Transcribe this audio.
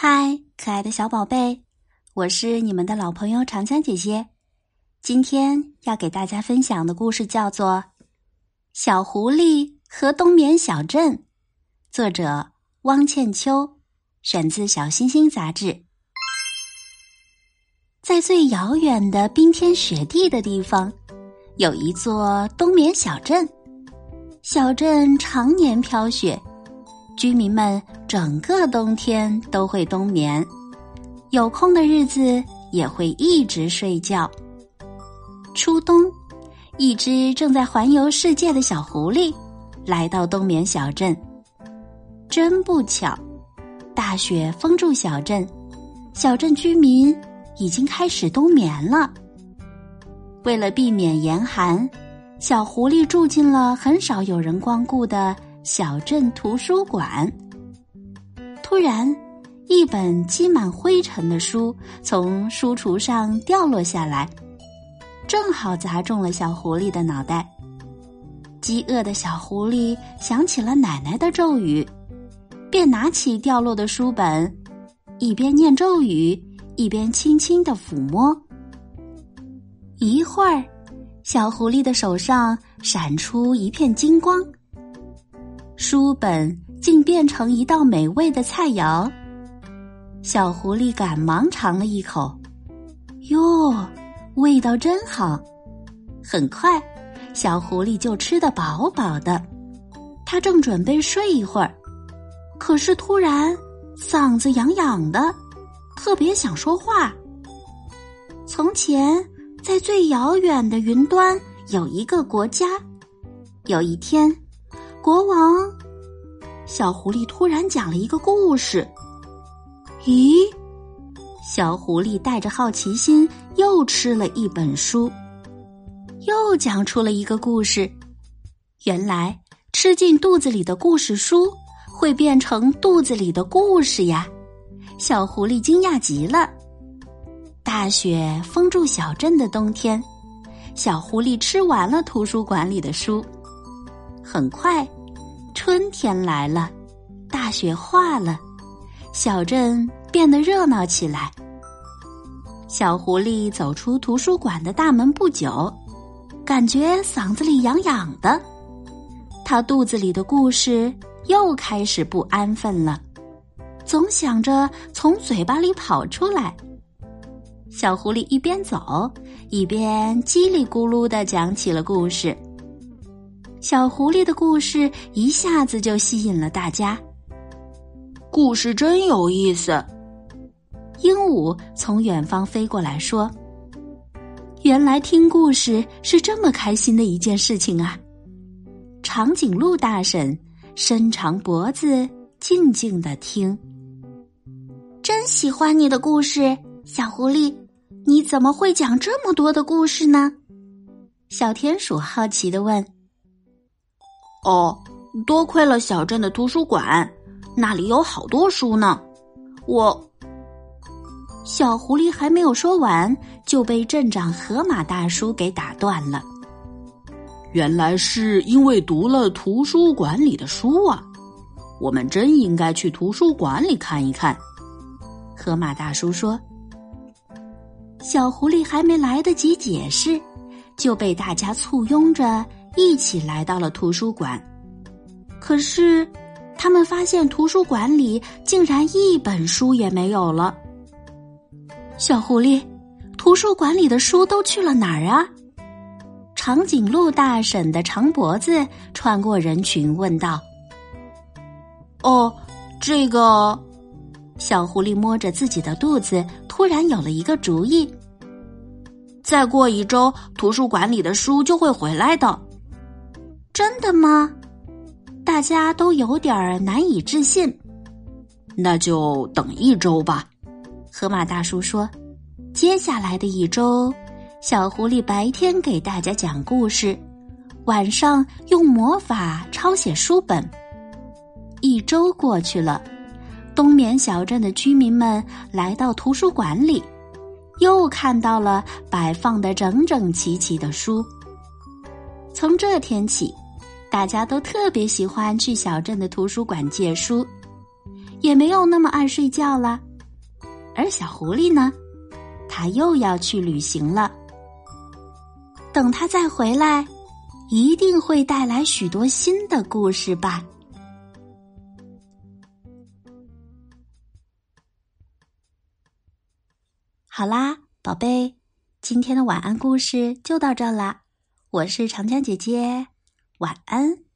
嗨，可爱的小宝贝，我是你们的老朋友长江姐姐。今天要给大家分享的故事叫做《小狐狸和冬眠小镇》，作者汪倩秋，选自《小星星》杂志。在最遥远的冰天雪地的地方，有一座冬眠小镇。小镇常年飘雪。居民们整个冬天都会冬眠，有空的日子也会一直睡觉。初冬，一只正在环游世界的小狐狸来到冬眠小镇。真不巧，大雪封住小镇，小镇居民已经开始冬眠了。为了避免严寒，小狐狸住进了很少有人光顾的。小镇图书馆。突然，一本积满灰尘的书从书橱上掉落下来，正好砸中了小狐狸的脑袋。饥饿的小狐狸想起了奶奶的咒语，便拿起掉落的书本，一边念咒语，一边轻轻的抚摸。一会儿，小狐狸的手上闪出一片金光。书本竟变成一道美味的菜肴，小狐狸赶忙尝了一口，哟，味道真好。很快，小狐狸就吃得饱饱的。他正准备睡一会儿，可是突然嗓子痒痒的，特别想说话。从前，在最遥远的云端有一个国家，有一天。国王，小狐狸突然讲了一个故事。咦，小狐狸带着好奇心又吃了一本书，又讲出了一个故事。原来吃进肚子里的故事书会变成肚子里的故事呀！小狐狸惊讶极了。大雪封住小镇的冬天，小狐狸吃完了图书馆里的书，很快。春天来了，大雪化了，小镇变得热闹起来。小狐狸走出图书馆的大门不久，感觉嗓子里痒痒的，他肚子里的故事又开始不安分了，总想着从嘴巴里跑出来。小狐狸一边走，一边叽里咕噜的讲起了故事。小狐狸的故事一下子就吸引了大家。故事真有意思。鹦鹉从远方飞过来说：“原来听故事是这么开心的一件事情啊！”长颈鹿大婶伸长脖子，静静的听。真喜欢你的故事，小狐狸，你怎么会讲这么多的故事呢？小田鼠好奇的问。哦，多亏了小镇的图书馆，那里有好多书呢。我，小狐狸还没有说完，就被镇长河马大叔给打断了。原来是因为读了图书馆里的书啊！我们真应该去图书馆里看一看。河马大叔说。小狐狸还没来得及解释，就被大家簇拥着。一起来到了图书馆，可是他们发现图书馆里竟然一本书也没有了。小狐狸，图书馆里的书都去了哪儿啊？长颈鹿大婶的长脖子穿过人群问道：“哦，这个……”小狐狸摸着自己的肚子，突然有了一个主意：“再过一周，图书馆里的书就会回来的。”真的吗？大家都有点难以置信。那就等一周吧。河马大叔说：“接下来的一周，小狐狸白天给大家讲故事，晚上用魔法抄写书本。”一周过去了，冬眠小镇的居民们来到图书馆里，又看到了摆放的整整齐齐的书。从这天起。大家都特别喜欢去小镇的图书馆借书，也没有那么爱睡觉了。而小狐狸呢，它又要去旅行了。等它再回来，一定会带来许多新的故事吧。好啦，宝贝，今天的晚安故事就到这啦。我是长江姐姐，晚安。